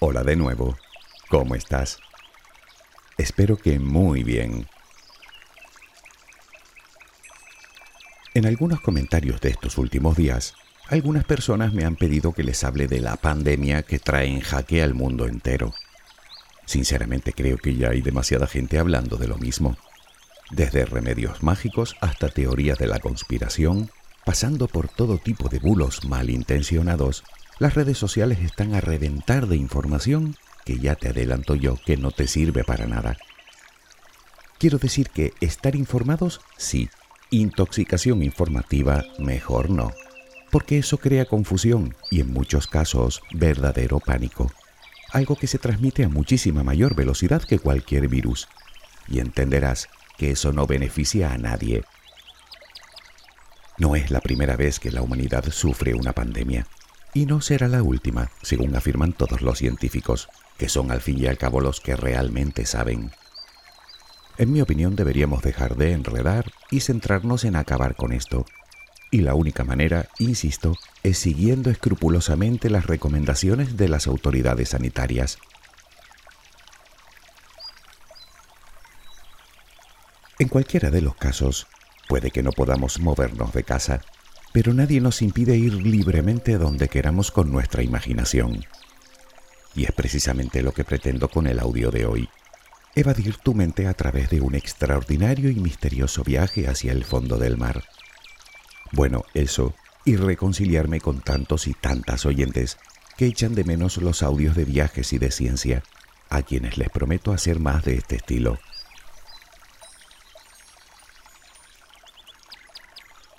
Hola de nuevo. ¿Cómo estás? Espero que muy bien. En algunos comentarios de estos últimos días, algunas personas me han pedido que les hable de la pandemia que trae en jaque al mundo entero. Sinceramente creo que ya hay demasiada gente hablando de lo mismo. Desde remedios mágicos hasta teorías de la conspiración, pasando por todo tipo de bulos malintencionados, las redes sociales están a reventar de información que ya te adelanto yo que no te sirve para nada. Quiero decir que estar informados, sí. Intoxicación informativa, mejor no. Porque eso crea confusión y en muchos casos verdadero pánico. Algo que se transmite a muchísima mayor velocidad que cualquier virus. Y entenderás que eso no beneficia a nadie. No es la primera vez que la humanidad sufre una pandemia. Y no será la última, según afirman todos los científicos, que son al fin y al cabo los que realmente saben. En mi opinión deberíamos dejar de enredar y centrarnos en acabar con esto. Y la única manera, insisto, es siguiendo escrupulosamente las recomendaciones de las autoridades sanitarias. En cualquiera de los casos, puede que no podamos movernos de casa, pero nadie nos impide ir libremente donde queramos con nuestra imaginación. Y es precisamente lo que pretendo con el audio de hoy. Evadir tu mente a través de un extraordinario y misterioso viaje hacia el fondo del mar. Bueno, eso, y reconciliarme con tantos y tantas oyentes que echan de menos los audios de viajes y de ciencia, a quienes les prometo hacer más de este estilo.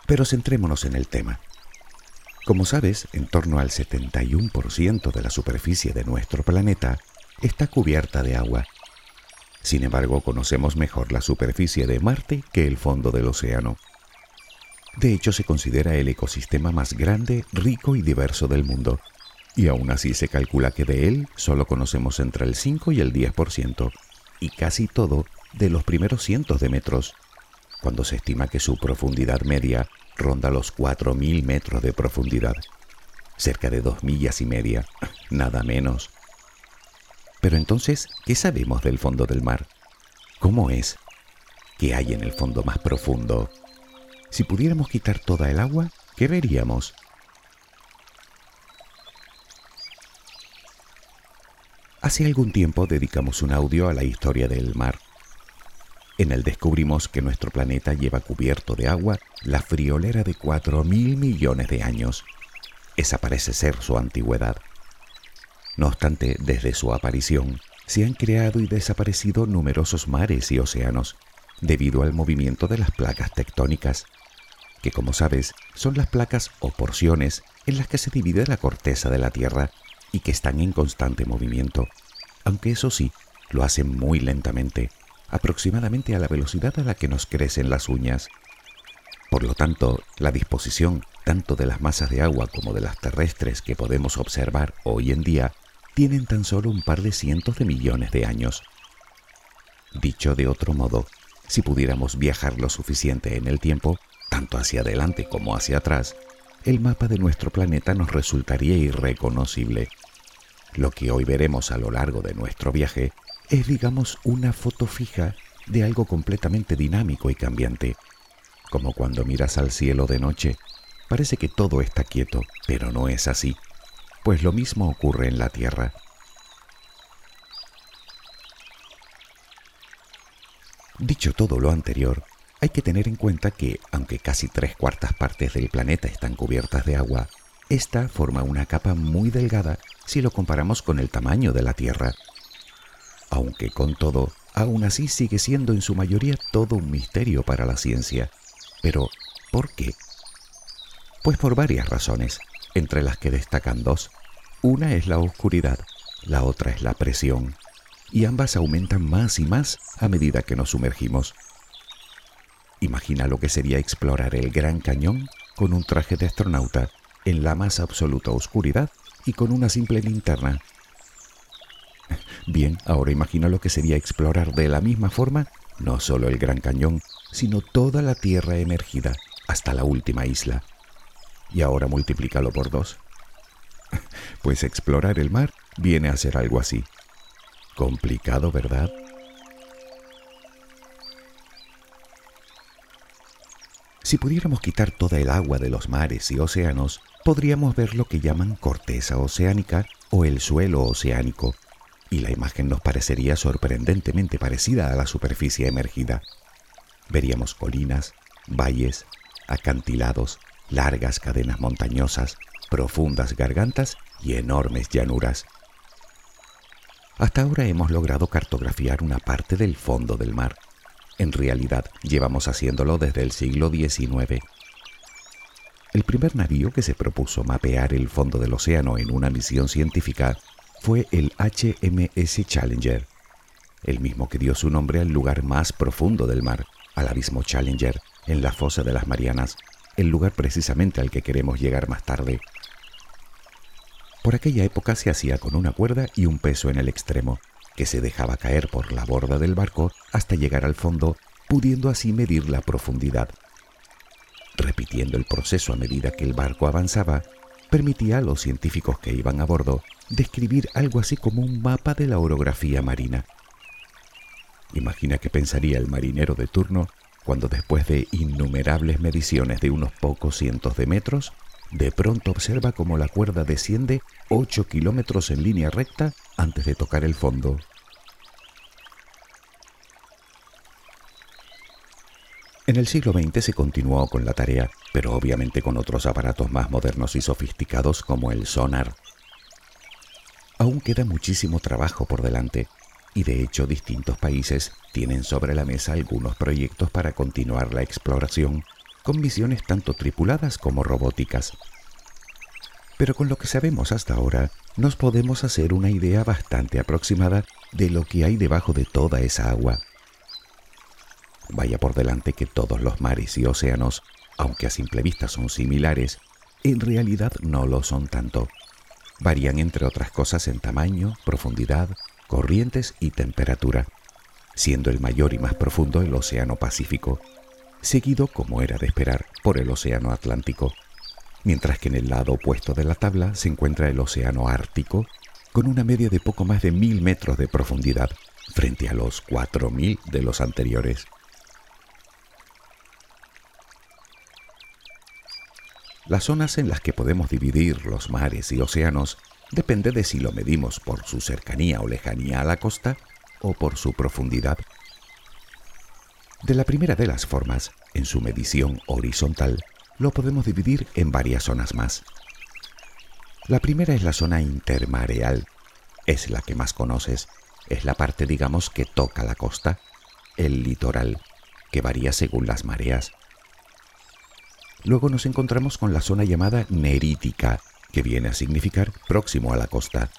Pero centrémonos en el tema. Como sabes, en torno al 71% de la superficie de nuestro planeta está cubierta de agua. Sin embargo, conocemos mejor la superficie de Marte que el fondo del océano. De hecho, se considera el ecosistema más grande, rico y diverso del mundo, y aún así se calcula que de él solo conocemos entre el 5 y el 10%, y casi todo de los primeros cientos de metros, cuando se estima que su profundidad media ronda los 4.000 metros de profundidad, cerca de dos millas y media, nada menos. Pero entonces, ¿qué sabemos del fondo del mar? ¿Cómo es? ¿Qué hay en el fondo más profundo? Si pudiéramos quitar toda el agua, ¿qué veríamos? Hace algún tiempo dedicamos un audio a la historia del mar en él descubrimos que nuestro planeta lleva cubierto de agua la friolera de 4 mil millones de años. Esa parece ser su antigüedad. No obstante, desde su aparición, se han creado y desaparecido numerosos mares y océanos, debido al movimiento de las placas tectónicas, que como sabes son las placas o porciones en las que se divide la corteza de la Tierra y que están en constante movimiento, aunque eso sí, lo hacen muy lentamente aproximadamente a la velocidad a la que nos crecen las uñas. Por lo tanto, la disposición tanto de las masas de agua como de las terrestres que podemos observar hoy en día tienen tan solo un par de cientos de millones de años. Dicho de otro modo, si pudiéramos viajar lo suficiente en el tiempo, tanto hacia adelante como hacia atrás, el mapa de nuestro planeta nos resultaría irreconocible. Lo que hoy veremos a lo largo de nuestro viaje es, digamos, una foto fija de algo completamente dinámico y cambiante. Como cuando miras al cielo de noche, parece que todo está quieto, pero no es así, pues lo mismo ocurre en la Tierra. Dicho todo lo anterior, hay que tener en cuenta que, aunque casi tres cuartas partes del planeta están cubiertas de agua, esta forma una capa muy delgada si lo comparamos con el tamaño de la Tierra aunque con todo, aún así sigue siendo en su mayoría todo un misterio para la ciencia. Pero, ¿por qué? Pues por varias razones, entre las que destacan dos. Una es la oscuridad, la otra es la presión, y ambas aumentan más y más a medida que nos sumergimos. Imagina lo que sería explorar el Gran Cañón con un traje de astronauta en la más absoluta oscuridad y con una simple linterna Bien, ahora imagina lo que sería explorar de la misma forma no solo el Gran Cañón, sino toda la Tierra emergida hasta la última isla. Y ahora multiplícalo por dos. Pues explorar el mar viene a ser algo así. Complicado, ¿verdad? Si pudiéramos quitar toda el agua de los mares y océanos, podríamos ver lo que llaman corteza oceánica o el suelo oceánico, y la imagen nos parecería sorprendentemente parecida a la superficie emergida. Veríamos colinas, valles, acantilados, largas cadenas montañosas, profundas gargantas y enormes llanuras. Hasta ahora hemos logrado cartografiar una parte del fondo del mar. En realidad, llevamos haciéndolo desde el siglo XIX. El primer navío que se propuso mapear el fondo del océano en una misión científica fue el HMS Challenger, el mismo que dio su nombre al lugar más profundo del mar, al abismo Challenger, en la fosa de las Marianas, el lugar precisamente al que queremos llegar más tarde. Por aquella época se hacía con una cuerda y un peso en el extremo, que se dejaba caer por la borda del barco hasta llegar al fondo, pudiendo así medir la profundidad. Repitiendo el proceso a medida que el barco avanzaba, permitía a los científicos que iban a bordo describir algo así como un mapa de la orografía marina. Imagina qué pensaría el marinero de turno cuando después de innumerables mediciones de unos pocos cientos de metros, de pronto observa cómo la cuerda desciende 8 kilómetros en línea recta antes de tocar el fondo. En el siglo XX se continuó con la tarea, pero obviamente con otros aparatos más modernos y sofisticados como el sonar. Aún queda muchísimo trabajo por delante, y de hecho distintos países tienen sobre la mesa algunos proyectos para continuar la exploración con misiones tanto tripuladas como robóticas. Pero con lo que sabemos hasta ahora, nos podemos hacer una idea bastante aproximada de lo que hay debajo de toda esa agua. Vaya por delante que todos los mares y océanos, aunque a simple vista son similares, en realidad no lo son tanto. Varían entre otras cosas en tamaño, profundidad, corrientes y temperatura, siendo el mayor y más profundo el Océano Pacífico, seguido, como era de esperar, por el Océano Atlántico, mientras que en el lado opuesto de la tabla se encuentra el Océano Ártico, con una media de poco más de mil metros de profundidad, frente a los cuatro mil de los anteriores. Las zonas en las que podemos dividir los mares y océanos depende de si lo medimos por su cercanía o lejanía a la costa o por su profundidad. De la primera de las formas, en su medición horizontal, lo podemos dividir en varias zonas más. La primera es la zona intermareal, es la que más conoces, es la parte digamos que toca la costa, el litoral, que varía según las mareas. Luego nos encontramos con la zona llamada nerítica, que viene a significar próximo a la costa.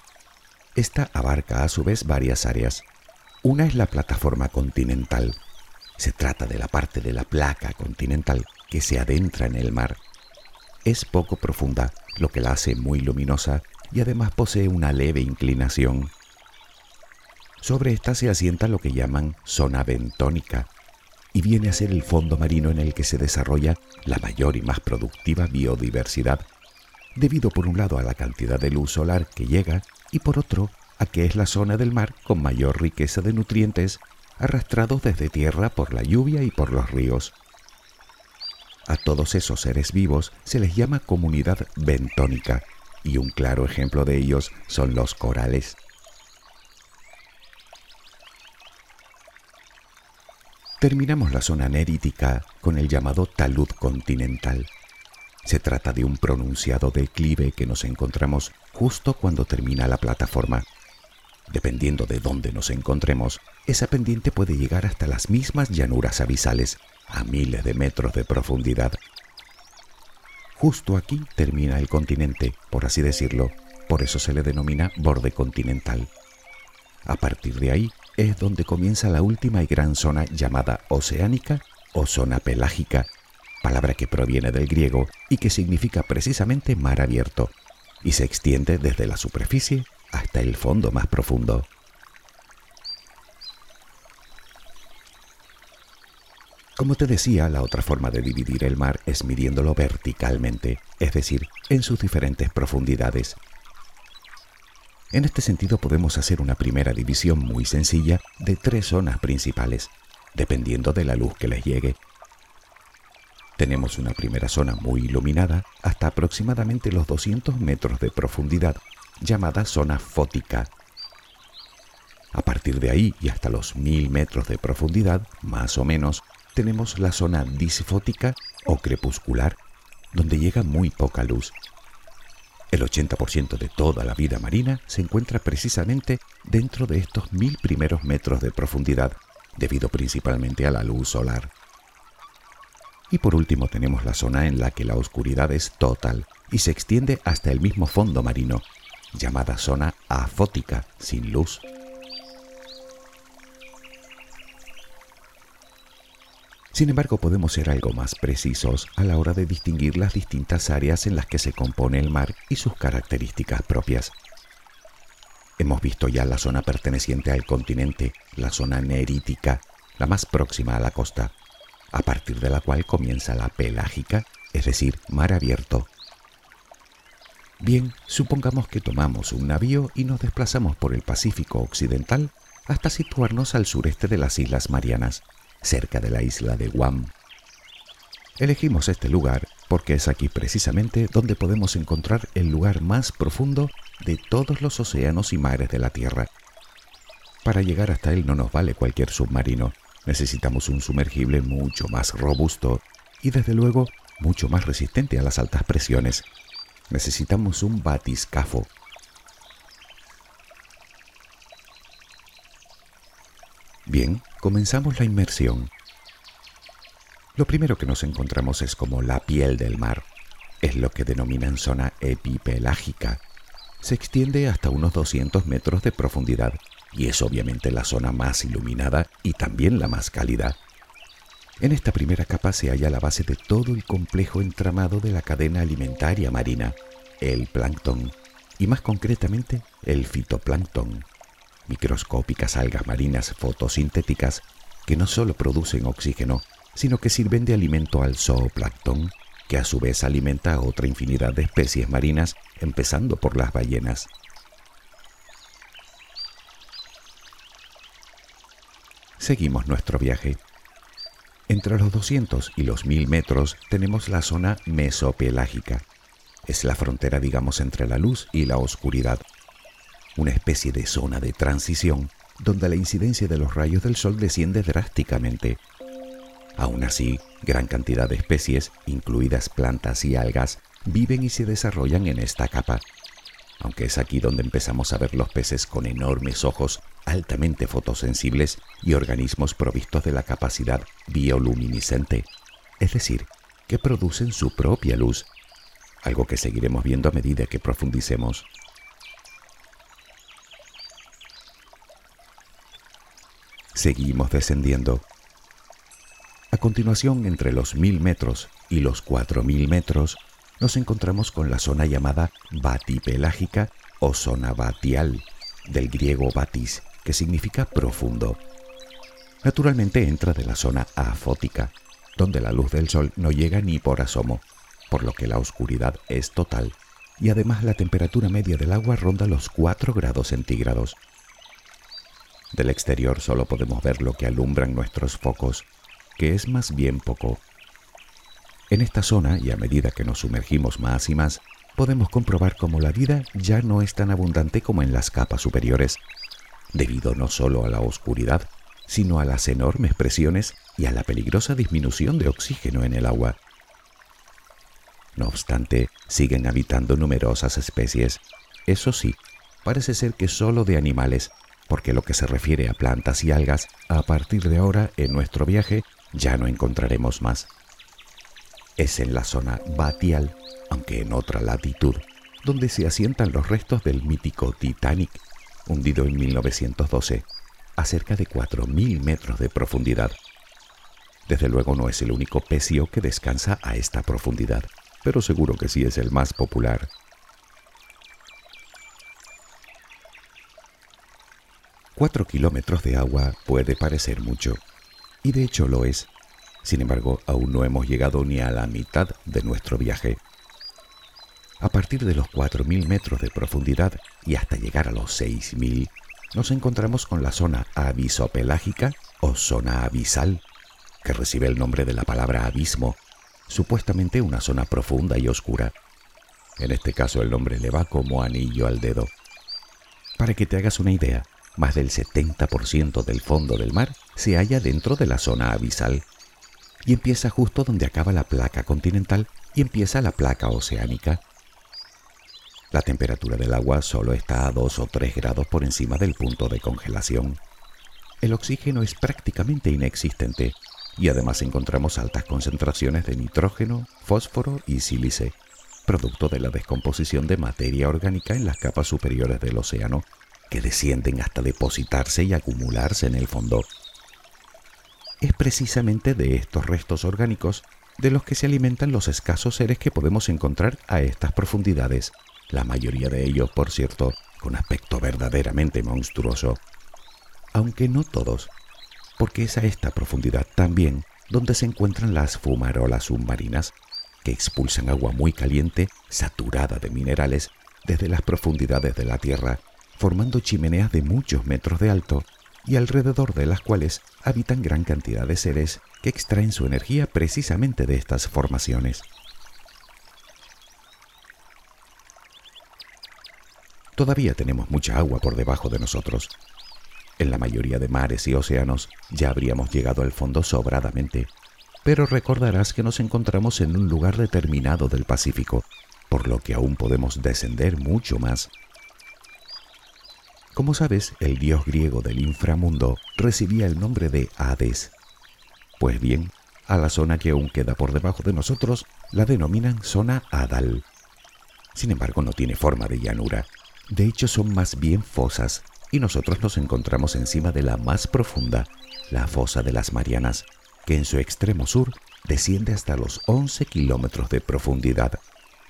Esta abarca a su vez varias áreas. Una es la plataforma continental. Se trata de la parte de la placa continental que se adentra en el mar. Es poco profunda, lo que la hace muy luminosa y además posee una leve inclinación. Sobre esta se asienta lo que llaman zona bentónica y viene a ser el fondo marino en el que se desarrolla la mayor y más productiva biodiversidad debido por un lado a la cantidad de luz solar que llega y por otro a que es la zona del mar con mayor riqueza de nutrientes arrastrados desde tierra por la lluvia y por los ríos. A todos esos seres vivos se les llama comunidad bentónica y un claro ejemplo de ellos son los corales. Terminamos la zona nerítica con el llamado talud continental se trata de un pronunciado declive que nos encontramos justo cuando termina la plataforma. Dependiendo de dónde nos encontremos, esa pendiente puede llegar hasta las mismas llanuras abisales, a miles de metros de profundidad. Justo aquí termina el continente, por así decirlo, por eso se le denomina borde continental. A partir de ahí es donde comienza la última y gran zona llamada oceánica o zona pelágica, palabra que proviene del griego y que significa precisamente mar abierto, y se extiende desde la superficie hasta el fondo más profundo. Como te decía, la otra forma de dividir el mar es midiéndolo verticalmente, es decir, en sus diferentes profundidades. En este sentido podemos hacer una primera división muy sencilla de tres zonas principales, dependiendo de la luz que les llegue. Tenemos una primera zona muy iluminada hasta aproximadamente los 200 metros de profundidad, llamada zona fótica. A partir de ahí y hasta los 1000 metros de profundidad, más o menos, tenemos la zona disfótica o crepuscular, donde llega muy poca luz el 80% de toda la vida marina se encuentra precisamente dentro de estos mil primeros metros de profundidad, debido principalmente a la luz solar. Y por último tenemos la zona en la que la oscuridad es total y se extiende hasta el mismo fondo marino, llamada zona afótica, sin luz. Sin embargo, podemos ser algo más precisos a la hora de distinguir las distintas áreas en las que se compone el mar y sus características propias. Hemos visto ya la zona perteneciente al continente, la zona nerítica, la más próxima a la costa, a partir de la cual comienza la pelágica, es decir, mar abierto. Bien, supongamos que tomamos un navío y nos desplazamos por el Pacífico Occidental hasta situarnos al sureste de las Islas Marianas cerca de la isla de Guam. Elegimos este lugar porque es aquí precisamente donde podemos encontrar el lugar más profundo de todos los océanos y mares de la Tierra. Para llegar hasta él no nos vale cualquier submarino, necesitamos un sumergible mucho más robusto y desde luego mucho más resistente a las altas presiones. Necesitamos un batiscafo. Bien, comenzamos la inmersión. Lo primero que nos encontramos es como la piel del mar. Es lo que denominan zona epipelágica. Se extiende hasta unos 200 metros de profundidad y es obviamente la zona más iluminada y también la más cálida. En esta primera capa se halla la base de todo el complejo entramado de la cadena alimentaria marina, el plancton, y más concretamente el fitoplancton microscópicas algas marinas fotosintéticas que no solo producen oxígeno, sino que sirven de alimento al zooplancton, que a su vez alimenta a otra infinidad de especies marinas, empezando por las ballenas. Seguimos nuestro viaje. Entre los 200 y los 1000 metros tenemos la zona mesopelágica. Es la frontera, digamos, entre la luz y la oscuridad, una especie de zona de transición donde la incidencia de los rayos del sol desciende drásticamente. Aún así, gran cantidad de especies, incluidas plantas y algas, viven y se desarrollan en esta capa, aunque es aquí donde empezamos a ver los peces con enormes ojos altamente fotosensibles y organismos provistos de la capacidad bioluminiscente, es decir, que producen su propia luz, algo que seguiremos viendo a medida que profundicemos. Seguimos descendiendo. A continuación, entre los mil metros y los cuatro mil metros, nos encontramos con la zona llamada batipelágica o zona batial, del griego batis, que significa profundo. Naturalmente entra de la zona afótica, donde la luz del sol no llega ni por asomo, por lo que la oscuridad es total, y además la temperatura media del agua ronda los 4 grados centígrados. Del exterior solo podemos ver lo que alumbran nuestros focos, que es más bien poco. En esta zona, y a medida que nos sumergimos más y más, podemos comprobar cómo la vida ya no es tan abundante como en las capas superiores, debido no solo a la oscuridad, sino a las enormes presiones y a la peligrosa disminución de oxígeno en el agua. No obstante, siguen habitando numerosas especies. Eso sí, parece ser que solo de animales, porque lo que se refiere a plantas y algas, a partir de ahora en nuestro viaje ya no encontraremos más. Es en la zona batial, aunque en otra latitud, donde se asientan los restos del mítico Titanic, hundido en 1912, a cerca de 4.000 metros de profundidad. Desde luego no es el único pecio que descansa a esta profundidad, pero seguro que sí es el más popular. Cuatro kilómetros de agua puede parecer mucho, y de hecho lo es. Sin embargo, aún no hemos llegado ni a la mitad de nuestro viaje. A partir de los 4.000 metros de profundidad y hasta llegar a los 6.000, nos encontramos con la zona abisopelágica o zona abisal, que recibe el nombre de la palabra abismo, supuestamente una zona profunda y oscura. En este caso el nombre le va como anillo al dedo. Para que te hagas una idea, más del 70% del fondo del mar se halla dentro de la zona abisal y empieza justo donde acaba la placa continental y empieza la placa oceánica. La temperatura del agua solo está a 2 o 3 grados por encima del punto de congelación. El oxígeno es prácticamente inexistente y además encontramos altas concentraciones de nitrógeno, fósforo y sílice, producto de la descomposición de materia orgánica en las capas superiores del océano, que descienden hasta depositarse y acumularse en el fondo. Es precisamente de estos restos orgánicos de los que se alimentan los escasos seres que podemos encontrar a estas profundidades, la mayoría de ellos, por cierto, con aspecto verdaderamente monstruoso. Aunque no todos, porque es a esta profundidad también donde se encuentran las fumarolas submarinas, que expulsan agua muy caliente, saturada de minerales, desde las profundidades de la Tierra, formando chimeneas de muchos metros de alto y alrededor de las cuales habitan gran cantidad de seres que extraen su energía precisamente de estas formaciones. Todavía tenemos mucha agua por debajo de nosotros, en la mayoría de mares y océanos ya habríamos llegado al fondo sobradamente, pero recordarás que nos encontramos en un lugar determinado del Pacífico, por lo que aún podemos descender mucho más. Como sabes, el dios griego del inframundo recibía el nombre de Hades. Pues bien, a la zona que aún queda por debajo de nosotros la denominan zona Adal. Sin embargo, no tiene forma de llanura. De hecho, son más bien fosas y nosotros nos encontramos encima de la más profunda, la fosa de las Marianas, que en su extremo sur desciende hasta los 11 kilómetros de profundidad,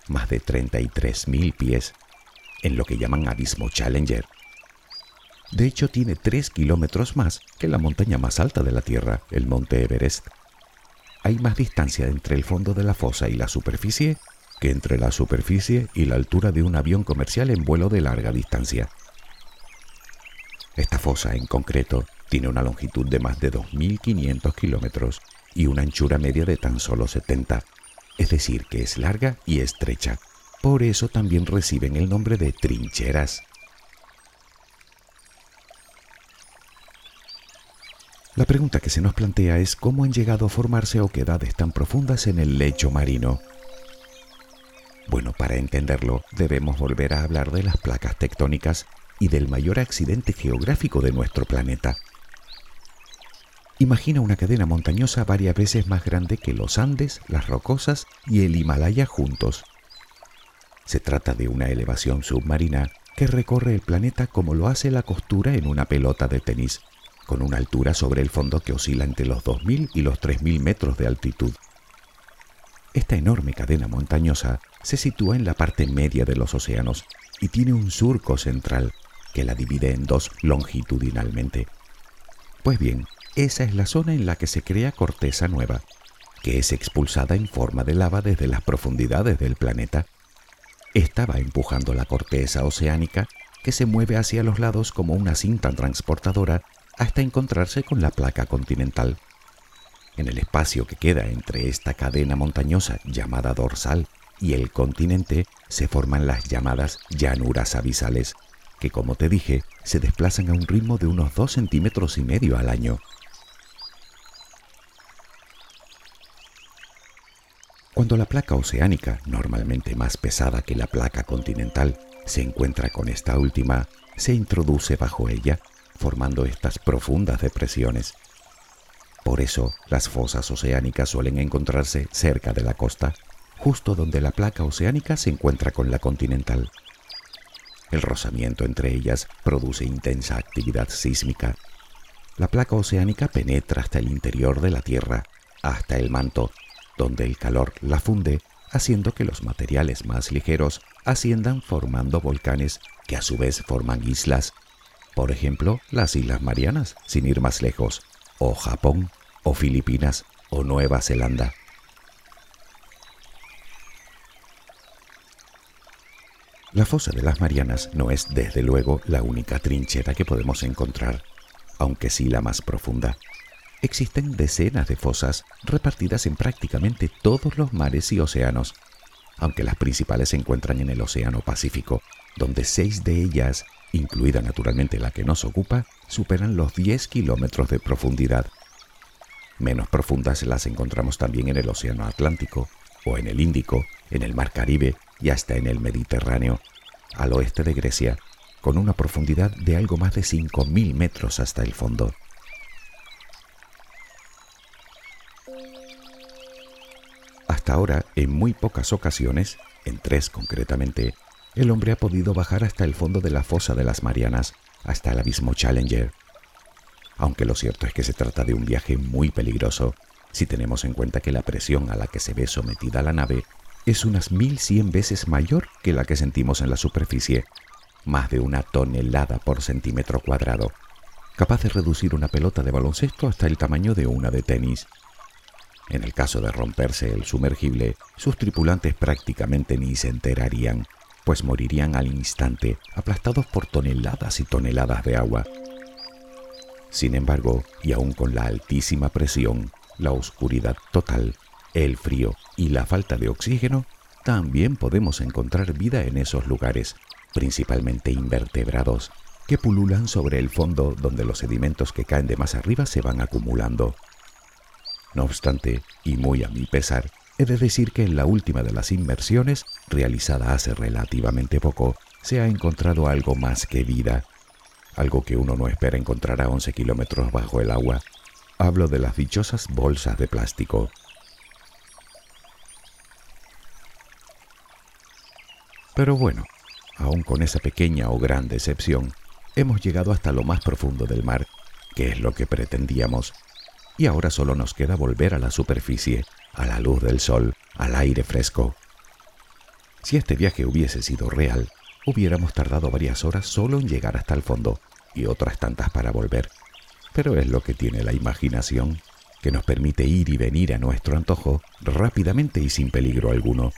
más de 33.000 pies, en lo que llaman Abismo Challenger. De hecho, tiene 3 kilómetros más que la montaña más alta de la Tierra, el monte Everest. Hay más distancia entre el fondo de la fosa y la superficie que entre la superficie y la altura de un avión comercial en vuelo de larga distancia. Esta fosa en concreto tiene una longitud de más de 2.500 kilómetros y una anchura media de tan solo 70, es decir, que es larga y estrecha. Por eso también reciben el nombre de trincheras. La pregunta que se nos plantea es cómo han llegado a formarse oquedades tan profundas en el lecho marino. Bueno, para entenderlo debemos volver a hablar de las placas tectónicas y del mayor accidente geográfico de nuestro planeta. Imagina una cadena montañosa varias veces más grande que los Andes, las Rocosas y el Himalaya juntos. Se trata de una elevación submarina que recorre el planeta como lo hace la costura en una pelota de tenis, con una altura sobre el fondo que oscila entre los 2.000 y los 3.000 metros de altitud. Esta enorme cadena montañosa se sitúa en la parte media de los océanos y tiene un surco central que la divide en dos longitudinalmente. Pues bien, esa es la zona en la que se crea corteza nueva, que es expulsada en forma de lava desde las profundidades del planeta. Estaba empujando la corteza oceánica que se mueve hacia los lados como una cinta transportadora hasta encontrarse con la placa continental. En el espacio que queda entre esta cadena montañosa llamada dorsal y el continente se forman las llamadas llanuras abisales, que como te dije, se desplazan a un ritmo de unos 2 centímetros y medio al año. Cuando la placa oceánica, normalmente más pesada que la placa continental, se encuentra con esta última, se introduce bajo ella, formando estas profundas depresiones. Por eso, las fosas oceánicas suelen encontrarse cerca de la costa, justo donde la placa oceánica se encuentra con la continental. El rozamiento entre ellas produce intensa actividad sísmica. La placa oceánica penetra hasta el interior de la Tierra, hasta el manto, donde el calor la funde, haciendo que los materiales más ligeros asciendan formando volcanes que a su vez forman islas. Por ejemplo, las Islas Marianas, sin ir más lejos, o Japón, o Filipinas, o Nueva Zelanda. La fosa de las Marianas no es desde luego la única trinchera que podemos encontrar, aunque sí la más profunda. Existen decenas de fosas repartidas en prácticamente todos los mares y océanos, aunque las principales se encuentran en el Océano Pacífico, donde seis de ellas, incluida naturalmente la que nos ocupa, superan los 10 kilómetros de profundidad. Menos profundas las encontramos también en el Océano Atlántico, o en el Índico, en el Mar Caribe y hasta en el Mediterráneo, al oeste de Grecia, con una profundidad de algo más de 5.000 metros hasta el fondo. Hasta ahora, en muy pocas ocasiones, en tres concretamente, el hombre ha podido bajar hasta el fondo de la fosa de las Marianas, hasta el abismo Challenger. Aunque lo cierto es que se trata de un viaje muy peligroso, si tenemos en cuenta que la presión a la que se ve sometida la nave es unas 1100 veces mayor que la que sentimos en la superficie, más de una tonelada por centímetro cuadrado, capaz de reducir una pelota de baloncesto hasta el tamaño de una de tenis. En el caso de romperse el sumergible, sus tripulantes prácticamente ni se enterarían, pues morirían al instante, aplastados por toneladas y toneladas de agua. Sin embargo, y aún con la altísima presión, la oscuridad total, el frío y la falta de oxígeno, también podemos encontrar vida en esos lugares, principalmente invertebrados, que pululan sobre el fondo donde los sedimentos que caen de más arriba se van acumulando. No obstante, y muy a mi pesar, he de decir que en la última de las inmersiones, realizada hace relativamente poco, se ha encontrado algo más que vida, algo que uno no espera encontrar a 11 kilómetros bajo el agua. Hablo de las dichosas bolsas de plástico. Pero bueno, aun con esa pequeña o gran decepción, hemos llegado hasta lo más profundo del mar, que es lo que pretendíamos, y ahora solo nos queda volver a la superficie, a la luz del sol, al aire fresco. Si este viaje hubiese sido real, hubiéramos tardado varias horas solo en llegar hasta el fondo y otras tantas para volver. Pero es lo que tiene la imaginación, que nos permite ir y venir a nuestro antojo rápidamente y sin peligro alguno.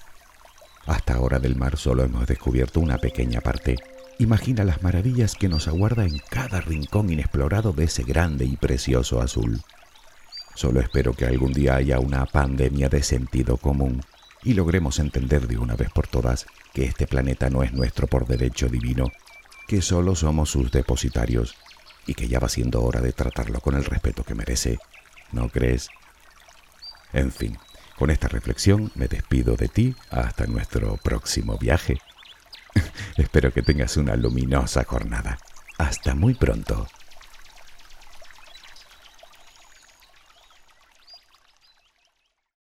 Hasta ahora del mar solo hemos descubierto una pequeña parte. Imagina las maravillas que nos aguarda en cada rincón inexplorado de ese grande y precioso azul. Solo espero que algún día haya una pandemia de sentido común y logremos entender de una vez por todas que este planeta no es nuestro por derecho divino, que solo somos sus depositarios y que ya va siendo hora de tratarlo con el respeto que merece. ¿No crees? En fin, con esta reflexión me despido de ti hasta nuestro próximo viaje. Espero que tengas una luminosa jornada. Hasta muy pronto.